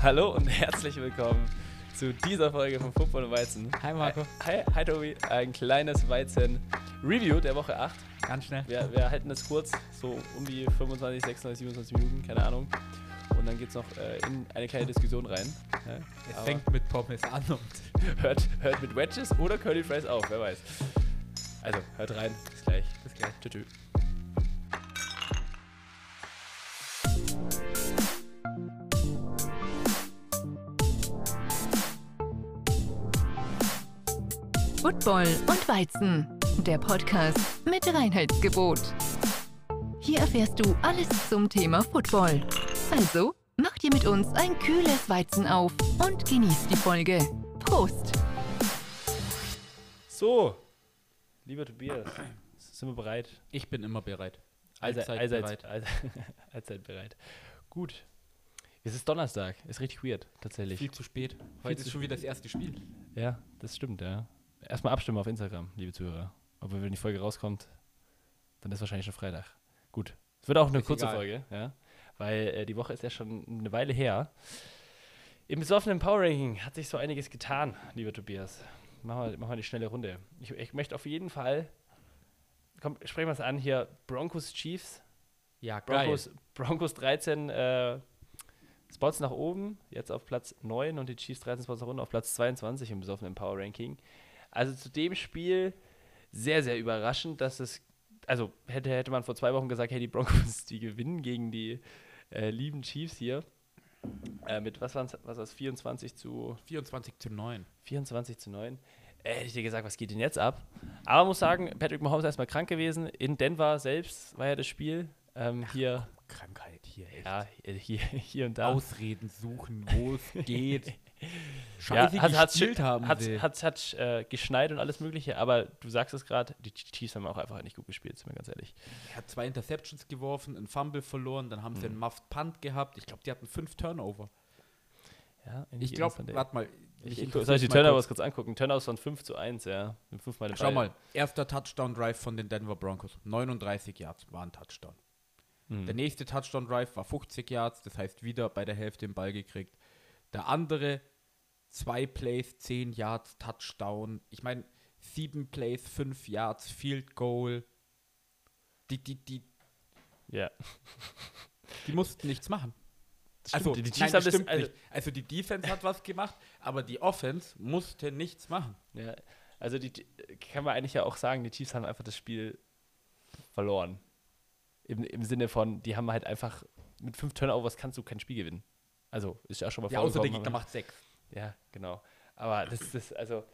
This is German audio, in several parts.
Hallo und herzlich willkommen zu dieser Folge von Football und Weizen. Hi Marco. Hi, hi Tobi. Ein kleines Weizen-Review der Woche 8. Ganz schnell. Wir, wir halten es kurz, so um die 25, 26, 27 Minuten, keine Ahnung. Und dann geht es noch äh, in eine kleine Diskussion rein. Ja, Es aber fängt mit Pommes an und hört, hört mit Wedges oder Curly Fries auf, wer weiß. Also, hört rein. Bis gleich. bis gleich. Tschüss. Football und Weizen, der Podcast mit Reinheitsgebot. Hier erfährst du alles zum Thema Football. Also, mach dir mit uns ein kühles Weizen auf und genieß die Folge. Prost! So, lieber Tobias, sind wir bereit? Ich bin immer bereit. Allzeit, Allzeit allzeit, bereit. allzeit, allzeit bereit. Gut. Es ist Donnerstag. Ist richtig weird, tatsächlich. Viel zu spät. Viel Heute zu ist schon wieder das erste Spiel. Ja, das stimmt, ja. Erstmal abstimmen auf Instagram, liebe Zuhörer. Aber wenn die Folge rauskommt, dann ist wahrscheinlich schon Freitag. Gut. Es wird auch eine Ist kurze egal. Folge, ja. Weil äh, die Woche ist ja schon eine Weile her. Im besoffenen Power Ranking hat sich so einiges getan, lieber Tobias. Machen wir, machen wir die schnelle Runde. Ich, ich möchte auf jeden Fall. Komm, sprechen wir es an hier. Broncos Chiefs. Ja, Broncos, Broncos 13 äh, Spots nach oben, jetzt auf Platz 9 und die Chiefs 13 Spots nach unten auf Platz 22 im besoffenen Power Ranking. Also zu dem Spiel sehr, sehr überraschend, dass es, also hätte, hätte man vor zwei Wochen gesagt, hey, die Broncos, die gewinnen gegen die äh, lieben Chiefs hier. Äh, mit, was waren was war's, 24 zu 24 zu 9. 24 zu 9. Äh, hätte ich dir gesagt, was geht denn jetzt ab? Aber man muss sagen, Patrick Mahomes ist erstmal krank gewesen. In Denver selbst war ja das Spiel. Ähm, hier, Krankheit hier, echt. ja, hier, hier und da. Ausreden suchen, wo es geht. Ja, Scheiße, hat, hat, gestillt haben hat, sie. hat, hat äh, geschneit und alles Mögliche, aber du sagst es gerade, die Chiefs haben auch einfach nicht gut gespielt, sind wir ganz ehrlich. Er hat zwei Interceptions geworfen, einen Fumble verloren, dann haben sie Mhm. einen Muffed Punt gehabt. Ich glaube, die hatten fünf Turnover. Ja, Ich glaube, warte mal. ich, ich, soll ich die Turnovers kurz. angucken? Turnovers von 5 zu 1, ja. Fünfmal Schau mal, erster Touchdown-Drive von den Denver Broncos. 39 Yards war ein Touchdown. Mhm. Der nächste Touchdown-Drive war 50 Yards, das heißt wieder bei der Hälfte den Ball gekriegt. Der andere, zwei Plays, 10 Yards, Touchdown. Ich meine, sieben Plays, 5 Yards, Field Goal. Die, die, die, Ja. die mussten nichts machen. Das Also, stimmt, die Chiefs nein, haben das stimmt also. Also die Defense hat was gemacht, aber die Offense musste nichts machen. ja, also die, die kann man eigentlich ja auch sagen, die Chiefs haben einfach das Spiel verloren. Im, Im Sinne von, die haben halt einfach, mit fünf Turnovers kannst du kein Spiel gewinnen. Also, ist ja schon mal Ja, außer der Gegner macht sechs. Ja, genau. Aber das ist also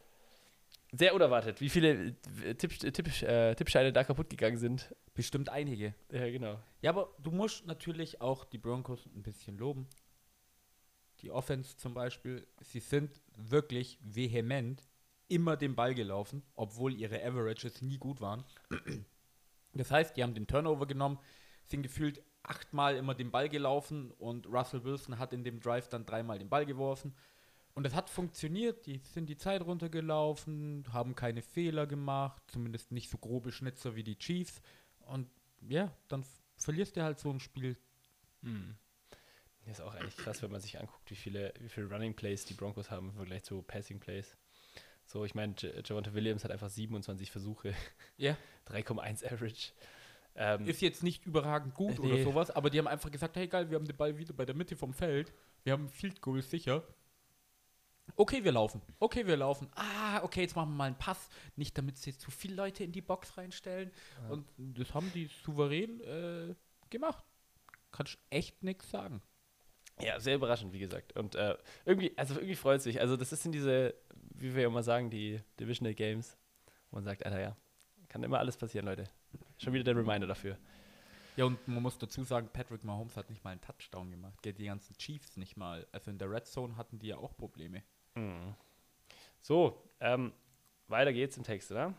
sehr unerwartet, wie viele äh, Tipp, Tipp, äh, Tippscheine da kaputt gegangen sind. Bestimmt einige. Ja, genau. Ja, aber du musst natürlich auch die Broncos ein bisschen loben. Die Offense zum Beispiel, sie sind wirklich vehement immer den Ball gelaufen, obwohl ihre Averages nie gut waren. Das heißt, die haben den Turnover genommen, sind gefühlt achtmal immer den Ball gelaufen und Russell Wilson hat in dem Drive dann dreimal den Ball geworfen. Und es hat funktioniert, die sind die Zeit runtergelaufen, haben keine Fehler gemacht, zumindest nicht so grobe Schnitzer wie die Chiefs. Und ja, dann verlierst du halt so ein Spiel. Hm. Das ist auch eigentlich krass, wenn man sich anguckt, wie viele, wie viele Running Plays die Broncos haben im Vergleich zu Passing Plays. So, ich meine, J- Javonte Williams hat einfach 27 Versuche, Ja. 3,1 Average. Ähm, Ist jetzt nicht überragend gut Äh, oder nee. sowas, aber die haben einfach gesagt, hey geil, wir haben den Ball wieder bei der Mitte vom Feld. Wir haben Field Goal sicher. Okay, wir laufen. Okay, wir laufen. Ah, okay, jetzt machen wir mal einen Pass. Nicht, damit sie zu viele Leute in die Box reinstellen. Ja. Und das haben die souverän äh, gemacht. Kannst echt nichts sagen. Ja, sehr überraschend, wie gesagt. Und äh, irgendwie, also irgendwie freut es mich. Also, das sind diese, wie wir ja immer sagen, die Divisional Games, wo man sagt, Alter, ja, kann immer alles passieren, Leute. Schon wieder der Reminder dafür. Ja, und man muss dazu sagen, Patrick Mahomes hat nicht mal einen Touchdown gemacht. Die ganzen Chiefs nicht mal. Also in der Red Zone hatten die ja auch Probleme. Mhm. So, ähm, weiter geht's im Text, oder?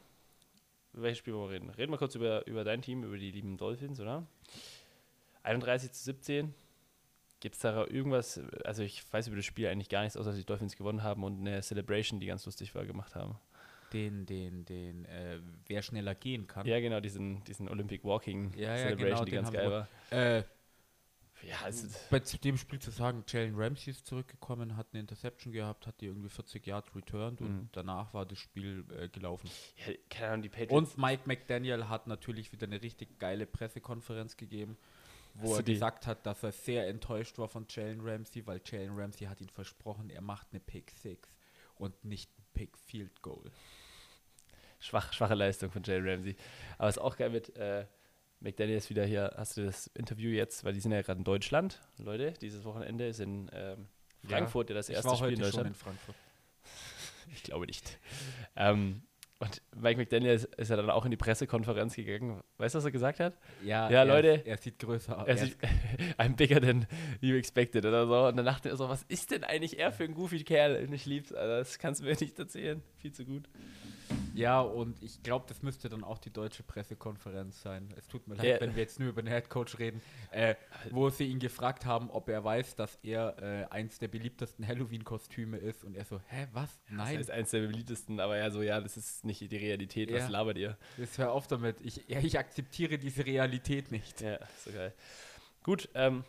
Über welches Spiel wollen wir reden? Reden wir kurz über, über dein Team, über die lieben Dolphins, oder? 31 zu 17. Gibt es da irgendwas, also ich weiß über das Spiel eigentlich gar nichts, außer dass die Dolphins gewonnen haben und eine Celebration, die ganz lustig war, gemacht haben. Den, den, den, äh, wer schneller gehen kann. Ja, genau, diesen, diesen Olympic Walking Ja, ja, Celebration, genau, die ganz geil war. Äh, Ja, also, Bei dem Spiel zu sagen, Jalen Ramsey ist zurückgekommen, hat eine Interception gehabt, hat die irgendwie 40 Yards returned und Mhm. danach war das Spiel äh, gelaufen. ja, keine Ahnung, die Patriots. Und Mike McDaniel hat natürlich wieder eine richtig geile Pressekonferenz gegeben, wo Hast er gesagt hat, dass er sehr enttäuscht war von Jalen Ramsey, weil Jalen Ramsey hat ihn versprochen, er macht eine Pick 6 und nicht ein Pick Field Goal. Schwach, schwache Leistung von Jalen Ramsey. Aber ist auch geil mit äh, McDaniel ist wieder hier. Hast du das Interview jetzt? Weil die sind ja gerade in Deutschland. Leute, dieses Wochenende ist in ähm, Frankfurt ja das erste Spiel in Deutschland. in Frankfurt. Ich glaube nicht. ähm, und Mike McDaniel ist, ist ja dann auch in die Pressekonferenz gegangen. Weißt du, was er gesagt hat? Ja, Ja, er, Leute. Er sieht größer aus. Er sieht, I'm bigger than you expected oder so. Und dann dachte er so, was ist denn eigentlich er für ein goofy Kerl? Und ich lieb's, Alter. Das kannst du mir nicht erzählen. Viel zu gut. Ja, und ich glaube, das müsste dann auch die deutsche Pressekonferenz sein. Es tut mir leid, Ja. wenn wir jetzt nur über den Headcoach reden, äh, wo sie ihn gefragt haben, ob er weiß, dass er äh, eins der beliebtesten Halloween-Kostüme ist. Und er so, hä, was? Das Nein, ist eins der beliebtesten, aber ja, so, ja, das ist nicht die Realität. Was Ja. labert ihr? jetzt hör auf damit. Ich, ja, ich akzeptiere diese Realität nicht. Ja, so geil. Gut, ähm,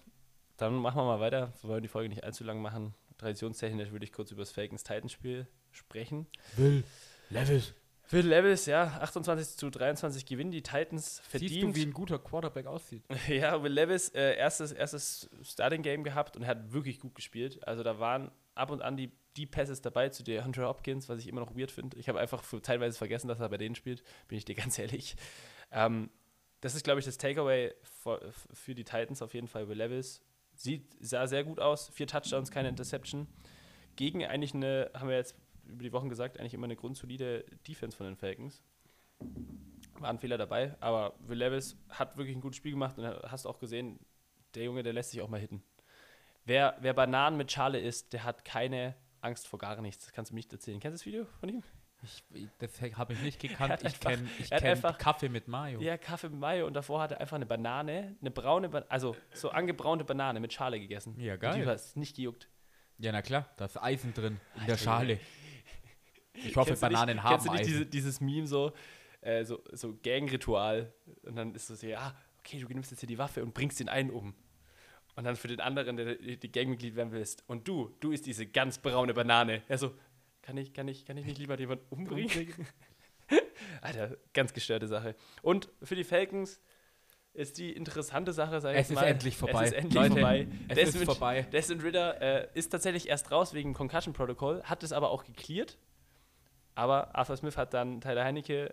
dann machen wir mal weiter. Wir wollen die Folge nicht allzu lang machen. Traditionstechnisch würde ich kurz über das Falcons-Titans-Spiel sprechen. Will, Levis. Phil Levis, ja, 28 zu 23 gewinnen die Titans verdient. Siehst du, wie ein guter Quarterback aussieht? Ja, Will Levis, äh, erstes, erstes Starting-Game gehabt und er hat wirklich gut gespielt. Also da waren ab und an die, die Passes dabei zu der Hunter Hopkins, was ich immer noch weird finde. Ich habe einfach für, teilweise vergessen, dass er bei denen spielt, bin ich dir ganz ehrlich. Ähm, das ist, glaube ich, das Takeaway für, für die Titans auf jeden Fall. Will Levis sieht, sah sehr gut aus. Vier Touchdowns, keine Interception. Gegen eigentlich eine, haben wir jetzt über die Wochen gesagt, eigentlich immer eine grundsolide Defense von den Falcons. Waren Fehler dabei, aber Will Levis hat wirklich ein gutes Spiel gemacht und hast auch gesehen, der Junge, der lässt sich auch mal hitten. Wer, wer Bananen mit Schale isst, der hat keine Angst vor gar nichts. Das kannst du mir nicht erzählen. Kennst du das Video von ihm? Ich, das habe ich nicht gekannt. Ich kenne kenn einfach- Kaffee mit Mayo. Ja, Kaffee mit Mayo und davor hat er einfach eine Banane, eine braune, Ba- also so angebraunte Banane mit Schale gegessen. Ja, Und geil. Die hat es nicht gejuckt. Ja, na klar, da ist Eisen drin in Alter, der Schale. Ich hoffe, Bananen nicht, haben Kennst du nicht diese, dieses Meme so, äh, so, so Gang-Ritual? Und dann ist es so, ja, okay, du nimmst jetzt hier die Waffe und bringst den einen um. Und dann für den anderen, der die Gangmitglied werden willst. Und du, du isst diese ganz braune Banane. Er so, kann ich, kann ich, kann ich nicht lieber jemanden umbringen? Alter, ganz gestörte Sache. Und für die Falcons ist die interessante Sache, sag ich Es jetzt ist mal. endlich vorbei. Es ist endlich Leute, vorbei. es Desmond, ist vorbei. Desmond Ritter äh, ist tatsächlich erst raus wegen Concussion Protocol, hat es aber auch geklärt. Aber Arthur Smith hat dann Tyler Heinecke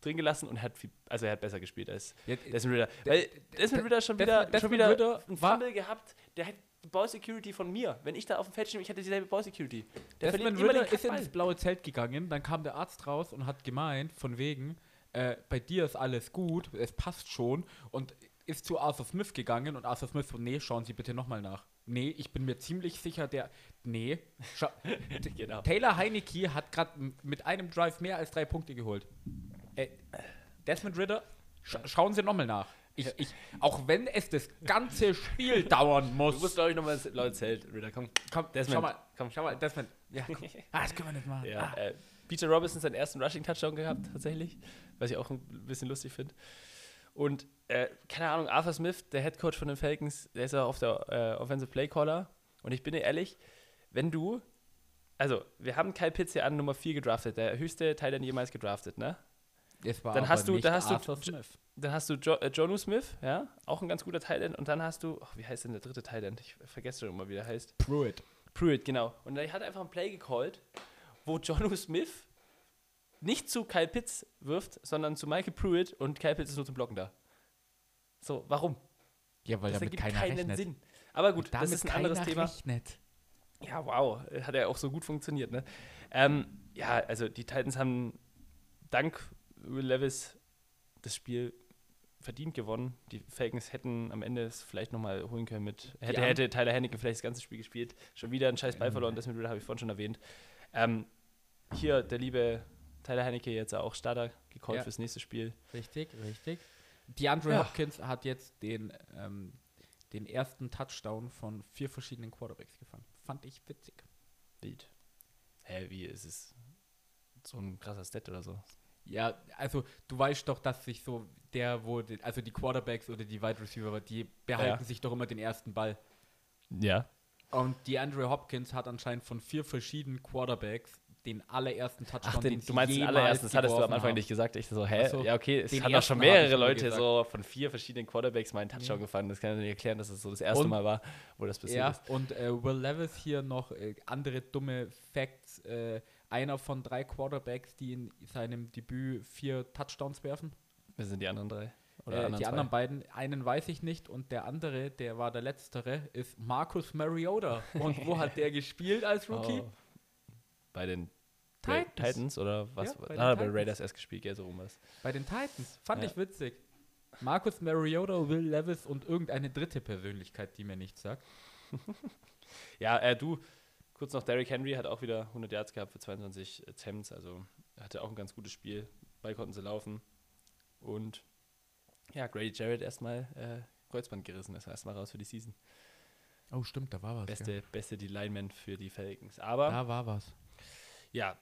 drin gelassen und hat viel, also er hat besser gespielt als Ja, Desmond Ritter. Weil Desmond Ritter schon wieder, Desmond- schon wieder Ridder einen Fumble gehabt, der hat Ball Security von mir. Wenn ich da auf dem Feld stehe, ich hätte dieselbe Ball Security. Der Desmond Ritter ist Kackball. ins blaue Zelt gegangen, dann kam der Arzt raus und hat gemeint, von wegen, äh, bei dir ist alles gut, es passt schon und ist zu Arthur Smith gegangen und Arthur Smith so, nee, schauen Sie bitte nochmal nach. Nee, ich bin mir ziemlich sicher, der, nee, Scha Genau. Taylor Heinecke hat gerade mit einem Drive mehr als drei Punkte geholt. Äh, Desmond Ritter, scha schauen Sie nochmal nach. Ich, ich, auch wenn es das ganze Spiel dauern muss. Du musst, glaube ich, nochmal blaue Zelt, Ritter. Komm. komm, Desmond, schau mal, komm. schau mal, Desmond. Ja, komm. ah, das können wir nicht machen. Ja, Ah. äh, Peter Robinson seinen ersten Rushing-Touchdown gehabt, tatsächlich. Was ich auch ein bisschen lustig finde. Und, äh, keine Ahnung, Arthur Smith, der Head Coach von den Falcons, der ist ja auf der äh, Offensive Play Caller. Und ich bin dir ehrlich, wenn du, also, wir haben Kyle Pitts ja an Nummer 4 gedraftet, der höchste Teil jemals gedraftet, ne? Es war Dann hast du- dann hast du- Arthur Smith. Dann hast du jo äh, Jonu Smith, ja, auch ein ganz guter Thailand. Und dann hast du, ach, wie heißt denn der dritte Thailand? Ich vergesse schon immer, wie der heißt. Pruitt. Pruitt, genau. Und er hat einfach ein Play gecallt, wo Jonu Smith nicht zu Kyle Pitts wirft, sondern zu Michael Pruitt und Kyle Pitts ist nur zum Blocken da. So, warum? Ja, weil das damit keiner keinen rechnet. Sinn. Aber gut, das ist ein anderes Thema. Rechnet. Ja, wow, hat ja auch so gut funktioniert, ne? Ähm, ja, also die Titans haben dank Will Levis das Spiel verdient gewonnen. Die Falcons hätten am Ende es vielleicht nochmal holen können mit. Hätte, hätte Tyler Henneke vielleicht das ganze Spiel gespielt. Schon wieder ein scheiß Ball Ähm. verloren, das mit Ritter habe ich vorhin schon erwähnt. Ähm, hier der liebe Tyler Henneke jetzt auch Starter gecallt Ja. fürs nächste Spiel. Richtig, richtig. DeAndre Ja. Hopkins hat jetzt den, ähm, den ersten Touchdown von vier verschiedenen Quarterbacks gefangen. Fand ich witzig. Wild. Hä, wie ist es so ein krasser Stat oder so? Ja, also du weißt doch, dass sich so der, wo, die, also die Quarterbacks oder die Wide Receiver, die behalten Ja. sich doch immer den ersten Ball. Ja. Und die Andre Hopkins hat anscheinend von vier verschiedenen Quarterbacks den allerersten Touchdown, Ach, den, den du meinst den allerersten, das hattest du am Anfang haben. nicht gesagt. Ich so, hä? So, ja, okay, es haben doch schon mehrere Leute so von vier verschiedenen Quarterbacks meinen Touchdown Ja. gefangen. Das kann ich nicht erklären, dass es so das erste Und- Mal war, wo das passiert Ja, ist. und äh, Will Levis hier noch äh, andere dumme Facts. Äh, einer von drei Quarterbacks, die in seinem Debüt vier Touchdowns werfen. Wer sind die anderen drei? Äh, anderen die zwei? anderen beiden, einen weiß ich nicht und der andere, der war der letztere, ist Marcus Mariota. Und wo hat der gespielt als Rookie? Oh. Bei den Titans. Titans oder was? Ja, bei ah, bei. Raiders erst gespielt, gell, so rum was. Bei den Titans. Fand Ja. ich witzig. Marcus Mariota, Will Levis und irgendeine dritte Persönlichkeit, die mir nichts sagt. Ja, äh, du, kurz noch, Derrick Henry hat auch wieder 100 Yards gehabt für 22 Attempts, also hatte auch ein ganz gutes Spiel. Ball konnten sie laufen. Und ja, Grady Jarrett erstmal äh, Kreuzband gerissen, ist erstmal raus für die Season. Oh, stimmt, da war was. Beste, beste D-Lineman für die Falcons. Aber Da war was. ja,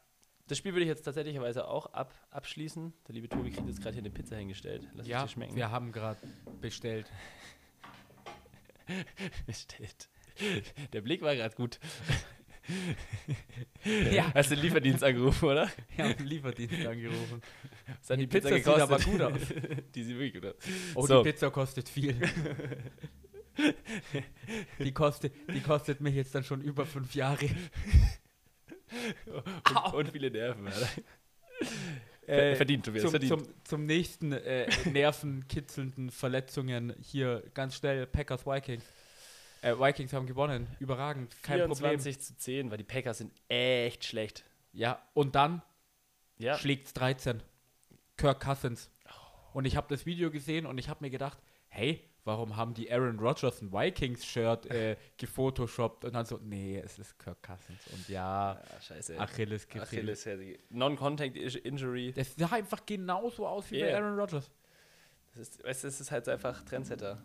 das Spiel würde ich jetzt tatsächlicherweise auch ab, abschließen. Der liebe Tobi kriegt jetzt gerade hier eine Pizza hingestellt. Lass Ja, dir schmecken. wir haben gerade bestellt. bestellt. Der Blick war gerade gut. Ja. Hast du den Lieferdienst angerufen, oder? Haben den Lieferdienst angerufen. Was hat Die Pizza sieht aber gut aus. die sieht wirklich gut aus. Oh, So. die Pizza kostet viel. die, kostet, die kostet mich jetzt dann schon über fünf Jahre. Und, und viele Nerven. Äh, verdient, Tobias, zum, verdient. Zum, zum nächsten äh, nervenkitzelnden Verletzungen hier ganz schnell Packers Vikings. Äh, Vikings haben gewonnen, überragend, kein 24 zu 10, weil die Packers sind echt schlecht. Problem. Ja, und dann Ja, schlägt's 13. Kirk Cousins. Und ich habe das Video gesehen und ich habe mir gedacht, hey, warum haben die Aaron Rodgers ein Vikings-Shirt äh, gefotoshoppt? Und dann so, nee, es ist Kirk Cousins. Und ja, Ah, scheiße. Achilles, Achilles, Non-Contact Injury. Das sah einfach genauso aus wie bei Yeah. Aaron Rodgers. Das ist, weißt du, das ist halt einfach Trendsetter.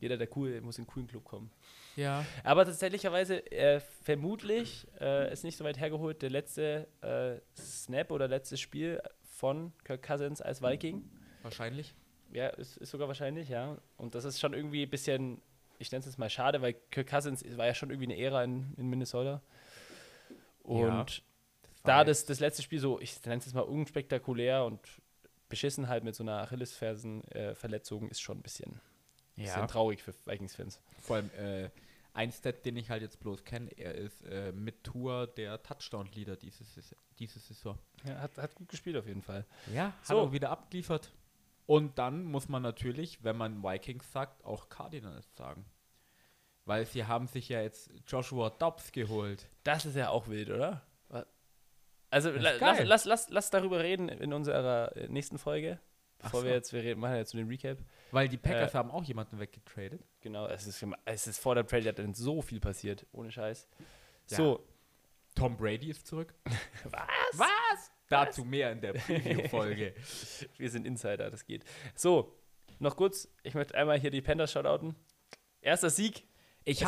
Jeder, der cool muss in einen coolen Club kommen. Ja. Aber tatsächlicherweise, äh, vermutlich, äh, ist nicht so weit hergeholt, der letzte äh, Snap oder letztes Spiel von Kirk Cousins als Viking. Wahrscheinlich. Ja, ist, ist sogar wahrscheinlich, ja. Und das ist schon irgendwie ein bisschen, ich nenne es jetzt mal schade, weil Kirk Cousins war ja schon irgendwie eine Ära in, in Minnesota. Und Ja, da das, das letzte Spiel so, ich nenne es jetzt mal unspektakulär und beschissen halt mit so einer Achillesfersen-Verletzung ist schon ein bisschen, bisschen Ja. traurig für Vikings-Fans. Vor allem äh, ein Stat, den ich halt jetzt bloß kenne, er ist äh, mit Tour der Touchdown-Leader diese, Saison- diese Saison. Ja, hat, hat gut gespielt auf jeden Fall. Ja, hat So. auch wieder abgeliefert. Und dann muss man natürlich, wenn man Vikings sagt, auch Cardinals sagen. Weil sie haben sich ja jetzt Joshua Dobbs geholt. Das ist ja auch wild, oder? Also la, lass, lass, lass, lass darüber reden in unserer äh, nächsten Folge. Bevor so. wir jetzt, wir reden, machen jetzt so den Recap. Weil die Packers Äh. haben auch jemanden weggetradet. Genau, es ist, es ist vor der Trade hat dann so viel passiert, ohne Scheiß. Ja. So, Tom Brady ist zurück. was? Was? Dazu mehr in der Preview-Folge. Wir sind Insider, das geht. So, noch kurz, ich möchte einmal hier die Panthers shoutouten. Erster Sieg. Ich Es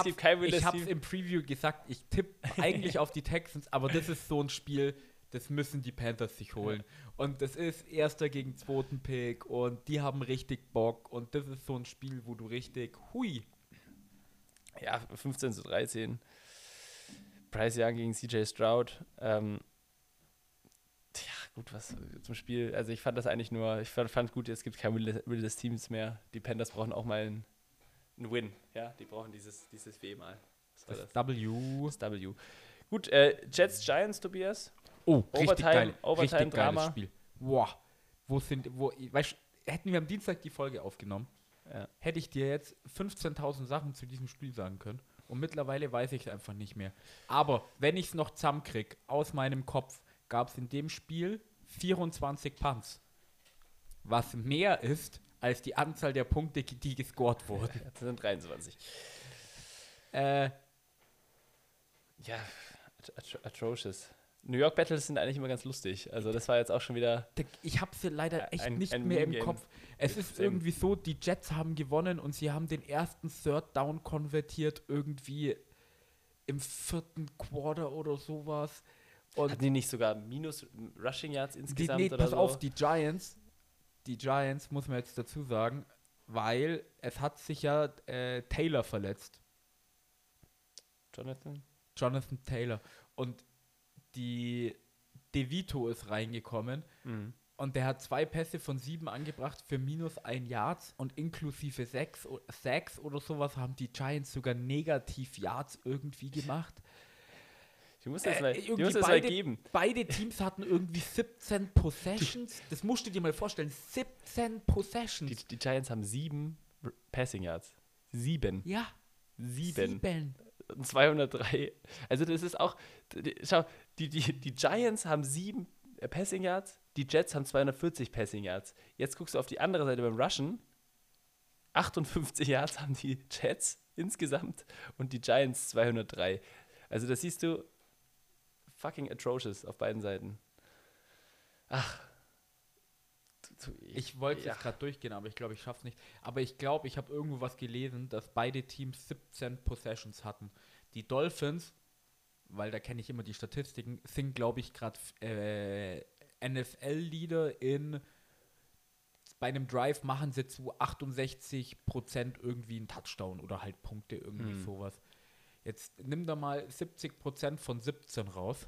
habe Team. im Preview gesagt, ich tippe eigentlich auf die Texans, aber das ist so ein Spiel, das müssen die Panthers sich holen. Und das ist erster gegen zweiten Pick und die haben richtig Bock und das ist so ein Spiel, wo du richtig, hui, Ja, 15 zu 13. Bryce Young gegen CJ Stroud. Ähm, gut, was zum Spiel. Also ich fand das eigentlich nur, ich fand, fand gut, es gibt kein wildes, wildes Teams mehr. Die Panthers brauchen auch mal einen, einen Win. Ja, die brauchen dieses, dieses W mal. Das das? W. Das W. Gut, äh, Jets Giants, Tobias. Oh, Overtime- Overtime richtig geiles Drama. Spiel. Boah, wo sind, wo, weißt, hätten wir am Dienstag die Folge aufgenommen, Ja. hätte ich dir jetzt 15.000 Sachen zu diesem Spiel sagen können. Und mittlerweile weiß ich es einfach nicht mehr. Aber wenn ich es noch zusammenkriege, aus meinem Kopf, gab es in dem Spiel 24 Punts. Was mehr ist als die Anzahl der Punkte, die gescored wurden. Das sind 23. Äh, Ja, at atro atrocious. New York Battles sind eigentlich immer ganz lustig. Also das war jetzt auch schon wieder. Der- Ich habe sie leider echt Ein- nicht ein mehr im. Kopf. Es ist Same. irgendwie so, die Jets haben gewonnen und sie haben den ersten Third Down konvertiert irgendwie im vierten Quarter oder sowas. Und Hatten die nicht sogar minus Rushing Yards die, insgesamt nee, oder pass so? auf, die Giants, die Giants muss man jetzt dazu sagen, weil es hat sich ja äh, Taylor verletzt. Jonathan? Jonathan Taylor. Und die DeVito ist reingekommen Mhm. und der hat zwei Pässe von sieben angebracht für minus ein Yards und inklusive sechs, sechs oder sowas haben die Giants sogar negativ Yards irgendwie gemacht. Ich muss das Äh, mal, irgendwie muss das mal beide- geben. Beide Teams hatten irgendwie 17 Possessions. Das musst du dir mal vorstellen. 17 Possessions. Die, die Giants haben sieben Passing Yards. Sieben. ja, Sieben. sieben. Und 203. Also das ist auch, schau, die, die, die Giants haben sieben äh, Passing Yards, die Jets haben 240 Passing Yards. Jetzt guckst du auf die andere Seite beim Rushen. 58 Yards haben die Jets insgesamt und die Giants 203. Also das siehst du fucking atrocious auf beiden Seiten. Ach. Du- Ich wollte ja. jetzt gerade durchgehen, aber ich glaube, ich schaff's nicht. Aber ich glaube, ich habe irgendwo was gelesen, dass beide Teams 17 Possessions hatten. Die Dolphins, weil da kenne ich immer die Statistiken, sind, glaube ich, gerade äh, NFL-Leader in bei einem Drive machen sie zu 68% irgendwie einen Touchdown oder halt Punkte, irgendwie Hm. sowas. Jetzt nimm da mal 70% von 17 raus.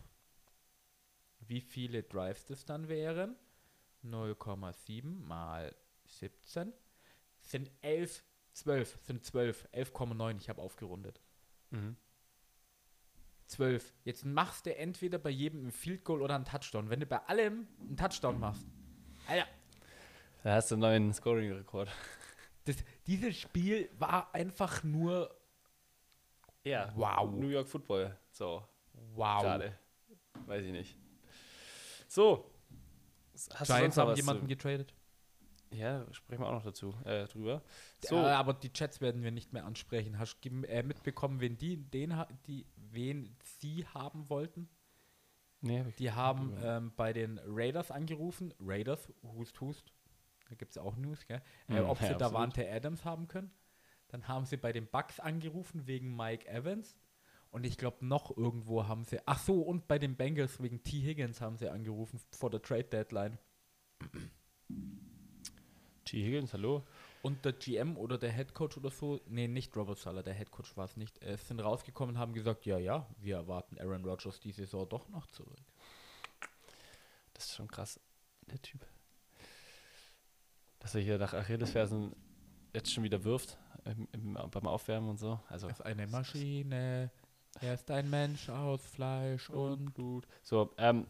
Wie viele Drives das dann wären? 0,7 mal 17 sind 11, 12, sind 12, 11,9, ich habe aufgerundet. Mhm. 12. Jetzt machst du entweder bei jedem ein Field Goal oder einen Touchdown. Wenn du bei allem einen Touchdown machst, Alter, Da hast du einen neuen Scoring-Rekord. dieses Spiel war einfach nur Ja. Wow. New York Football. So, wow. gerade. Weiß ich nicht. So. Hast du Giants sonst noch haben jemanden getradet. Ja, sprechen wir auch noch dazu, äh, drüber. So, So. aber die Chats werden wir nicht mehr ansprechen. Hast du äh, mitbekommen, wen die, den, die, wen sie haben wollten? nee, hab Die haben ähm, bei den Raiders angerufen. Raiders, hust, hust. Da gibt es auch News, gell? Äh, Mhm, ob sie ja, absolut. Davante Adams haben können. Dann haben sie bei den Bucks angerufen wegen Mike Evans. Und ich glaube, noch irgendwo haben sie. Ach so, und bei den Bengals wegen T. Higgins haben sie angerufen vor der Trade Deadline. T. Higgins, hallo. Und der GM oder der Head Coach oder so, nee, nicht Robert Sala, der Head Coach war es nicht, äh, sind rausgekommen und haben gesagt, ja, ja, wir erwarten Aaron Rodgers die Saison doch noch zurück. Das ist schon krass, der Typ. Dass er hier nach Achillesfersen jetzt schon wieder wirft im, im, beim Aufwärmen und so. Also, Er ist eine Maschine, er ist ein Mensch aus Fleisch und Blut. so, ähm,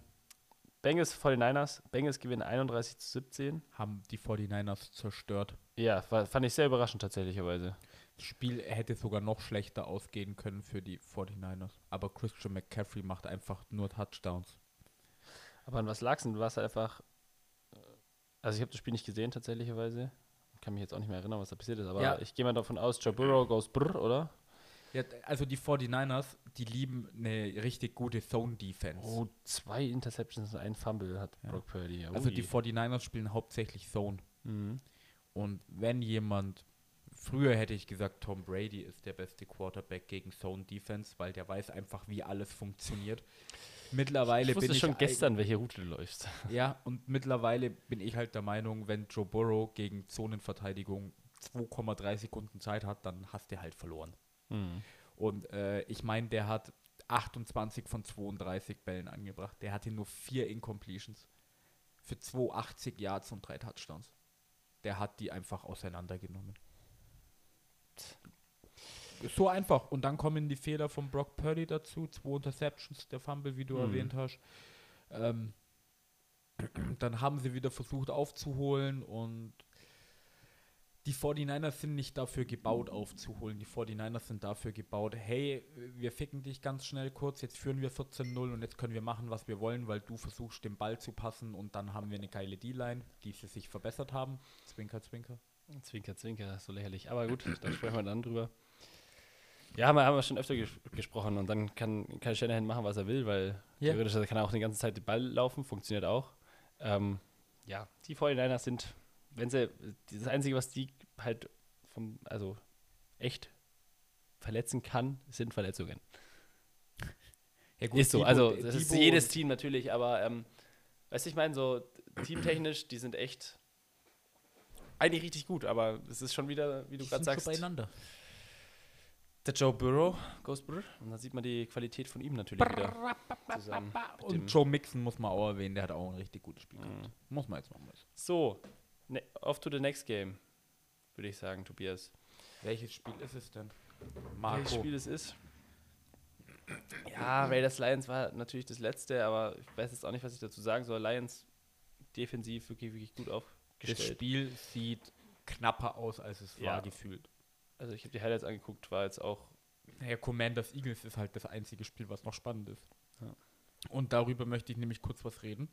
Bengals 49ers. Bengals gewinnen 31 zu 17. Haben die 49ers zerstört. Ja, war, fand ich sehr überraschend tatsächlicherweise. Das Spiel hätte sogar noch schlechter ausgehen können für die 49ers. Aber Christian McCaffrey macht einfach nur Touchdowns. Aber an was lag's denn? Du warst einfach. äh, Also, ich habe das Spiel nicht gesehen tatsächlicherweise. Kann mich jetzt auch nicht mehr erinnern, was da passiert ist. Aber Ja. ich gehe mal davon aus, Joe Burrow goes brr, oder? Ja, also die 49ers, die lieben eine richtig gute Zone-Defense. Oh, zwei Interceptions und ein Fumble hat Ja. Brock Purdy. Also Ui. die 49ers spielen hauptsächlich Zone. Mhm. Und wenn jemand, früher hätte ich gesagt, Tom Brady ist der beste Quarterback gegen Zone Defense, weil der weiß einfach, wie alles funktioniert. Mittlerweile Ich bin ich schon gestern, welche Route du läufst. Ja, und mittlerweile bin ich halt der Meinung, wenn Joe Burrow gegen Zonenverteidigung 2,3 Sekunden Zeit hat, dann hast du halt verloren. Mhm. Und äh, ich meine, der hat 28 von 32 Bällen angebracht. Der hatte nur vier Incompletions für 280 Yards und drei Touchdowns. Der hat die einfach auseinandergenommen. So einfach. Und dann kommen die Fehler von Brock Purdy dazu. Zwei Interceptions, der Fumble, wie du Mhm. erwähnt hast. Ähm, dann haben sie wieder versucht aufzuholen und die 49ers sind nicht dafür gebaut aufzuholen. Die 49ers sind dafür gebaut, hey, wir ficken dich ganz schnell kurz, jetzt führen wir 14-0 und jetzt können wir machen, was wir wollen, weil du versuchst, den Ball zu passen und dann haben wir eine geile D-Line, die sie sich verbessert haben. Zwinker, zwinker. Zwinker, zwinker, so lächerlich. Aber gut, da sprechen wir dann drüber. Ja, haben wir, haben wir schon öfter ges gesprochen und dann kann, kann Shanahan machen, was er will, weil Ja. theoretisch kann er auch die ganze Zeit den Ball laufen, funktioniert auch. Ähm, ja, die 49ers sind, wenn sie, das Einzige, was die halt vom, also echt verletzen kann, sind Verletzungen. Ja, gut, ist so, Debo- also das ist Debo jedes Team natürlich, aber ähm, weißt du, ich meine, so teamtechnisch, die sind echt eigentlich richtig gut, aber es ist schon wieder, wie du gerade sind so sagst, beieinander. Der Joe Burrow, Ghost Burrow, und da sieht man die Qualität von ihm natürlich wieder zusammen. Und Joe Mixon muss man auch erwähnen, der hat auch ein richtig gutes Spiel Mhm. gehabt. Muss man jetzt mal wissen. So, ne, off to the next game, würde ich sagen, Tobias. Welches Spiel ist es denn? Welches Marco. Spiel es ist? Ja, Raiders Lions war natürlich das letzte, aber ich weiß jetzt auch nicht, was ich dazu sagen soll. Lions defensiv wirklich, wirklich gut Das aufgestellt. Spiel sieht knapper aus, als es Ja. war gefühlt. Also ich habe die Highlights angeguckt, war jetzt auch Naja, Commanders Eagles ist halt das einzige Spiel, was noch spannend ist. Ja. Und darüber möchte ich nämlich kurz was reden,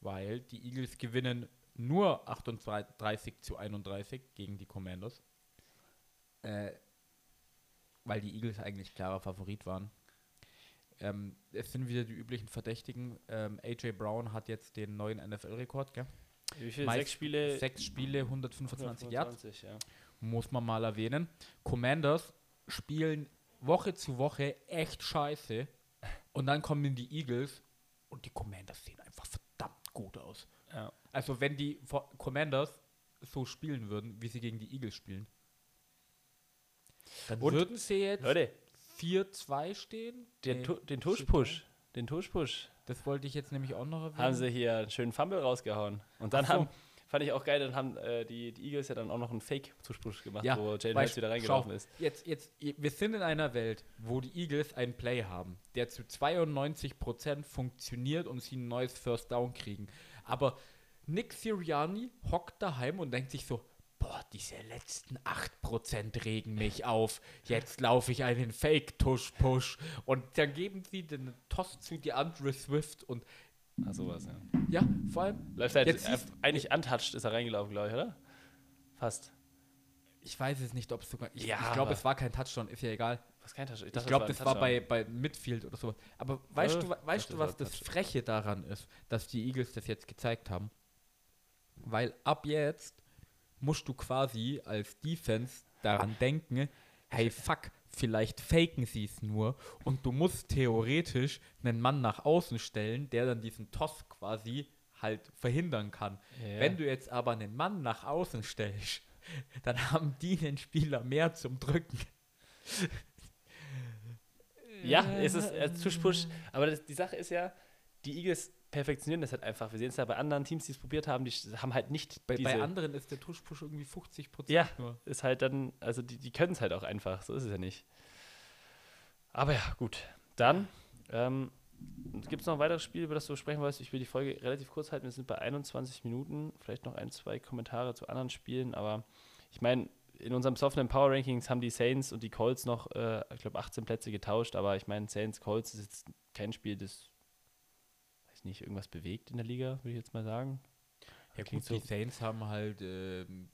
weil die Eagles gewinnen nur 38 zu 31 gegen die Commanders. Äh, weil die Eagles eigentlich klarer Favorit waren. Ähm, es sind wieder die üblichen Verdächtigen. Ähm, AJ Brown hat jetzt den neuen NFL-Rekord, gell? wie viele? Meist- Sechs Spiele? Sechs Spiele, 125 Yards. 125, ja. Muss man mal erwähnen. Commanders spielen Woche zu Woche echt scheiße. Und dann kommen die Eagles und die Commanders sehen einfach verdammt gut aus. ja. Also wenn die Commanders so spielen würden, wie sie gegen die Eagles spielen, dann Und, würden sie jetzt Leute, 4-2 stehen. den, Nee, den Tush-Push, den Tush-Push, Das wollte ich jetzt nämlich auch noch erwähnen. haben sie hier einen schönen Fumble rausgehauen. Und dann so. haben, fand ich auch geil, dann haben äh, die, die Eagles ja dann auch noch einen Fake-Tush-Push gemacht, Ja, wo Jalen Hurts wieder reingelaufen schau, ist. Jetzt, jetzt, wir sind in einer Welt, wo die Eagles einen Play haben, der zu 92% funktioniert und sie ein neues First Down kriegen. Aber Nick Sirianni hockt daheim und denkt sich so, boah, diese letzten 8% regen mich auf. Jetzt laufe ich einen Fake-Tush-Push. Und dann geben sie den Toss zu DeAndre Swift und Ah, sowas, ja. ja, vor allem, Läuft halt, Jetzt äh, siehst- eigentlich untouched ist er reingelaufen, glaube ich, oder? Fast. ich weiß es nicht, ob es sogar, ich, Ja, ich glaube, es war kein Touchdown, ist ja egal. Was kein Touchdown. Ich dachte, glaube, ein das war bei, bei Midfield oder sowas. Aber weißt, Ja, du, weißt du, das was das. Freche daran ist, dass die Eagles das jetzt gezeigt haben? Weil ab jetzt musst du quasi als Defense daran denken, hey fuck, vielleicht faken sie es nur und du musst theoretisch einen Mann nach außen stellen, der dann diesen Toss quasi halt verhindern kann. Ja. Wenn du jetzt aber einen Mann nach außen stellst, dann haben die einen Spieler mehr zum Drücken. Ja, es ist äh, Tush-Push. Aber das, die Sache ist ja, die Eagles perfektionieren das halt einfach. Wir sehen es ja bei anderen Teams, die es probiert haben, die haben halt nicht Bei, bei anderen ist der Tush-Push irgendwie 50 Prozent Ja. nur. ist halt dann, also die, die können es halt auch einfach, so ist es ja nicht. Aber ja, gut. Dann ähm, gibt es noch ein weiteres Spiel, über das du sprechen wolltest. Ich will die Folge relativ kurz halten. Wir sind bei 21 Minuten. Vielleicht noch ein, zwei Kommentare zu anderen Spielen. Aber ich meine, in unserem software Power Rankings haben die Saints und die Colts noch, äh, ich glaube, 18 Plätze getauscht. Aber ich meine, Saints, Colts ist jetzt kein Spiel, das, weiß nicht, irgendwas bewegt in der Liga, würde ich jetzt mal sagen. Ja Klingt gut, die so. Saints haben halt ähm,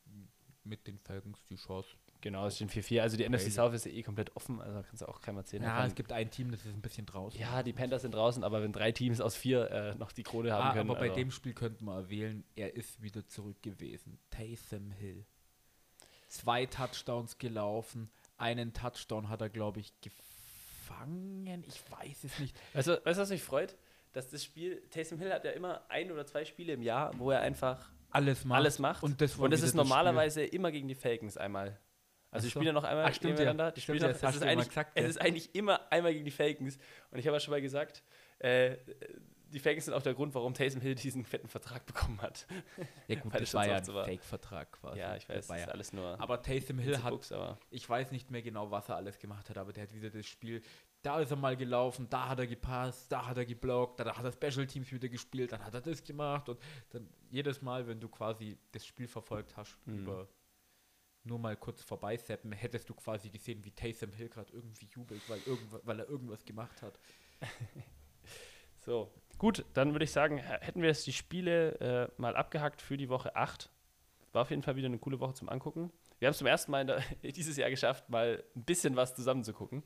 mit den Falcons die Chance. Genau, es stehen 4-4. Also die NFC Crazy. South ist ja eh komplett offen. Also kannst du auch keinem erzählen. Ja, es gibt ein Team, das ist ein bisschen draußen. Ja, die Panthers sind draußen, aber wenn drei Teams aus vier äh, noch die Krone haben ah, können. aber bei also, dem Spiel könnten wir erwähnen, er ist wieder zurück gewesen. Taysom Hill. Zwei Touchdowns gelaufen. Einen Touchdown hat er, glaube ich, gefangen. Ich weiß es nicht. Weißt du, weißt du, was mich freut? Dass das Spiel, Taysom Hill hat ja immer ein oder zwei Spiele im Jahr, wo er einfach Alles macht. alles macht. Und das, Und das ist normalerweise immer gegen die Falcons einmal. Also die so. spielen ja noch einmal Ach, stimmt ja. gegeneinander. Die Stimmt ja, noch, das ist ja eigentlich, gesagt, es ja. ist eigentlich immer einmal gegen die Falcons. Und ich habe ja schon mal gesagt, äh, die Falcons sind auch der Grund, warum Taysom Hill diesen fetten Vertrag bekommen hat. Ja gut, das das war ja ein so war. Fake-Vertrag quasi. ja, ich weiß, Das das ist ja. alles nur Aber Taysom Hill hat Books, aber ich weiß nicht mehr genau, was er alles gemacht hat, aber der hat wieder das Spiel, da ist er mal gelaufen, da hat er gepasst, da hat er geblockt, dann hat er Special Teams wieder gespielt, dann hat er das gemacht und dann jedes Mal, wenn du quasi das Spiel verfolgt hast, Mhm. über nur mal kurz vorbeiseppen, hättest du quasi gesehen, wie Taysom Hill gerade irgendwie jubelt, weil, weil er irgendwas gemacht hat. So, gut, dann würde ich sagen, hätten wir jetzt die Spiele äh, mal abgehackt für die Woche 8. War auf jeden Fall wieder eine coole Woche zum Angucken. Wir haben es zum ersten Mal in der, dieses Jahr geschafft, mal ein bisschen was zusammen zu gucken.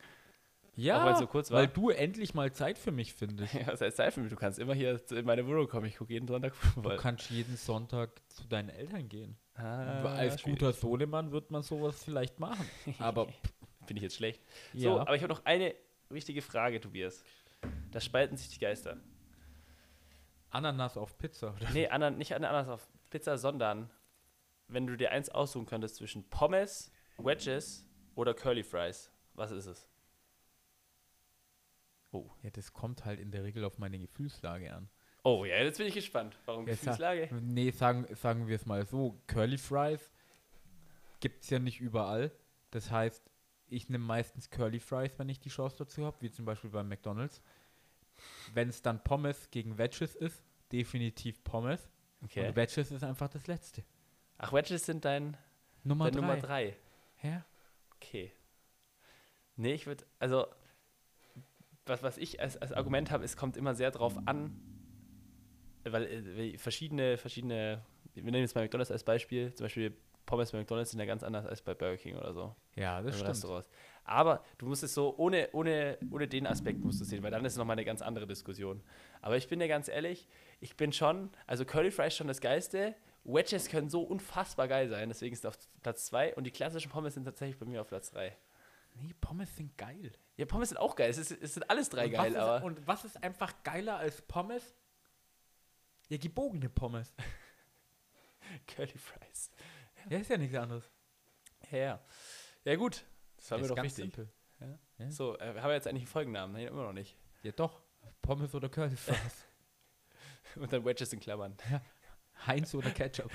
Ja, weil so weil du endlich mal Zeit für mich findest. Ja, was heißt Zeit für mich? Du kannst immer hier in meine Wohnung kommen. Ich gucke jeden Sonntag Du Fußball. kannst jeden Sonntag zu deinen Eltern gehen. Ah, Als schwierig. guter Sohnemann wird man sowas vielleicht machen. Aber Finde ich jetzt schlecht. ja. So, aber ich habe noch eine wichtige Frage, Tobias. Da spalten sich die Geister. Ananas auf Pizza. Oder? Nee, Anan nicht Ananas auf Pizza, sondern wenn du dir eins aussuchen könntest zwischen Pommes, Wedges oder Curly Fries, was ist es? Oh. Ja, das kommt halt in der Regel auf meine Gefühlslage an. Oh, ja, jetzt bin ich gespannt. Warum Ja, sa- Gefühlslage? Nee, sagen, sagen wir es mal so. Curly Fries gibt es ja nicht überall. Das heißt, ich nehme meistens Curly Fries, wenn ich die Chance dazu habe, wie zum Beispiel bei McDonalds. Wenn es dann Pommes gegen Wedges ist, definitiv Pommes. Okay. Und Wedges ist einfach das Letzte. Ach, Wedges sind dein, Nummer dein drei. Nummer drei. Ja? Okay. Nee, ich würde, also, was, was ich als, als Argument habe, es kommt immer sehr drauf an, weil äh, verschiedene, verschiedene, wir nehmen jetzt mal McDonalds als Beispiel, zum Beispiel Pommes bei McDonalds sind ja ganz anders als bei Burger King oder so. Ja, das stimmt. Restaurants. Aber du musst es so, ohne, ohne, ohne den Aspekt musst du sehen, weil dann ist es nochmal eine ganz andere Diskussion. Aber ich bin dir ganz ehrlich, ich bin schon, also Curly Fries schon das Geilste. Wedges können so unfassbar geil sein, deswegen ist es auf Platz 2 und die klassischen Pommes sind tatsächlich bei mir auf Platz 3. Nee, Pommes sind geil. Ja, Pommes sind auch geil, es, ist, es sind alles drei und geil, was aber Ist, und was ist einfach geiler als Pommes? Ja, gebogene Pommes. Curly Fries. Ja, ist ja nichts anderes. Ja, ja. Ja gut, das war Ja, mir ist doch ganz wichtig. simpel. Ja. So, äh, haben wir jetzt eigentlich einen Folgennamen? Nein, immer noch nicht. Ja, doch. Pommes oder Curly Fries. Und dann Wedges in Klammern. Heinz oder Ketchup.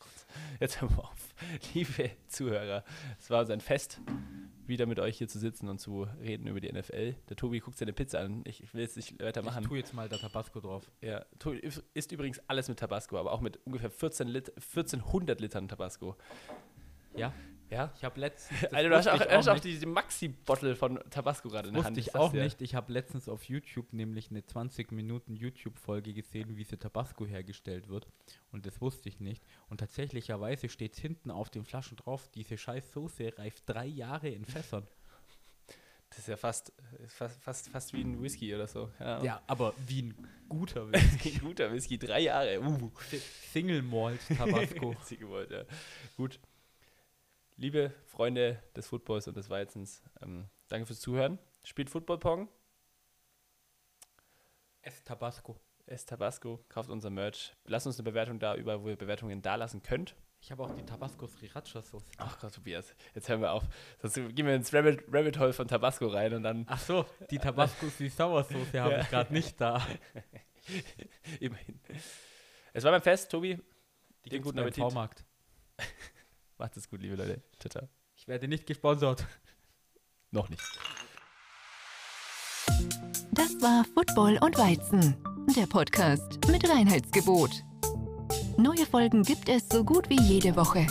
Jetzt hören wir auf. Liebe Zuhörer, es war uns ein Fest, wieder mit euch hier zu sitzen und zu reden über die NFL. Der Tobi guckt seine Pizza an. Ich, ich will jetzt nicht Ich weitermachen. tue jetzt mal da Tabasco drauf. Ja, Tobi is- isst übrigens alles mit Tabasco, aber auch mit ungefähr 14 Lit 1400 Litern Tabasco. Ja, Ja? ich habe letztens. Alter, du hast wusste auch, hast auch die, die Maxi-Bottle von Tabasco gerade in der Wusste Hand. ich Ich auch dir. nicht. Ich habe letztens auf YouTube nämlich eine 20 Minuten YouTube-Folge gesehen, wie sie Tabasco hergestellt wird. Und das wusste ich nicht. Und tatsächlicherweise steht hinten auf den Flaschen drauf, diese scheiß Soße reift drei Jahre in Fässern. Das ist ja fast, fast, fast, fast wie ein Whisky oder so. Ahnung. Ja, aber wie ein guter Ein guter Whisky, drei Jahre. Uh. Single Malt Tabasco. Sie gewollt, ja. Gut. Liebe Freunde des Footballs und des Weizens, ähm, danke fürs Zuhören. Spielt Football Pong, Es Tabasco. esst Tabasco, kauft unser Merch. Lasst uns eine Bewertung da, überall, wo ihr Bewertungen da lassen könnt. Ich habe auch die Tabasco Sriracha Sauce. Ach Gott, Tobias, jetzt hören wir auf. Sonst gehen wir ins Rabbit, Rabbit Hole von Tabasco rein und dann Ach so, die Tabasco Süß-Sauer-Soße habe Ja. ich gerade nicht da. immerhin. Es war beim Fest, Tobi. Die Den gibt's guten Appetit. V-Markt. Macht es gut, liebe Leute. Tata. Ich werde nicht gesponsert. Noch nicht. Das war Football und Weizen, der Podcast mit Reinheitsgebot. Neue Folgen gibt es so gut wie jede Woche.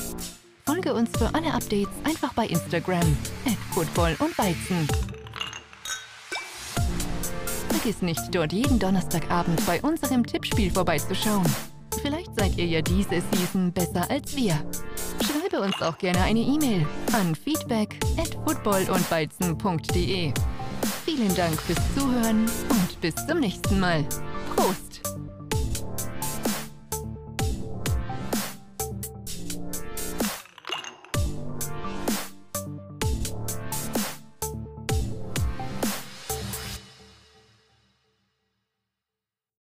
Folge uns für alle Updates einfach bei Instagram at Football und Weizen. Vergiss nicht, dort jeden Donnerstagabend bei unserem Tippspiel vorbeizuschauen. Vielleicht seid ihr ja diese Season besser als wir. Schreibe uns auch gerne eine E-Mail an feedback at footballundweizen.de. Vielen Dank fürs Zuhören und bis zum nächsten Mal. Prost!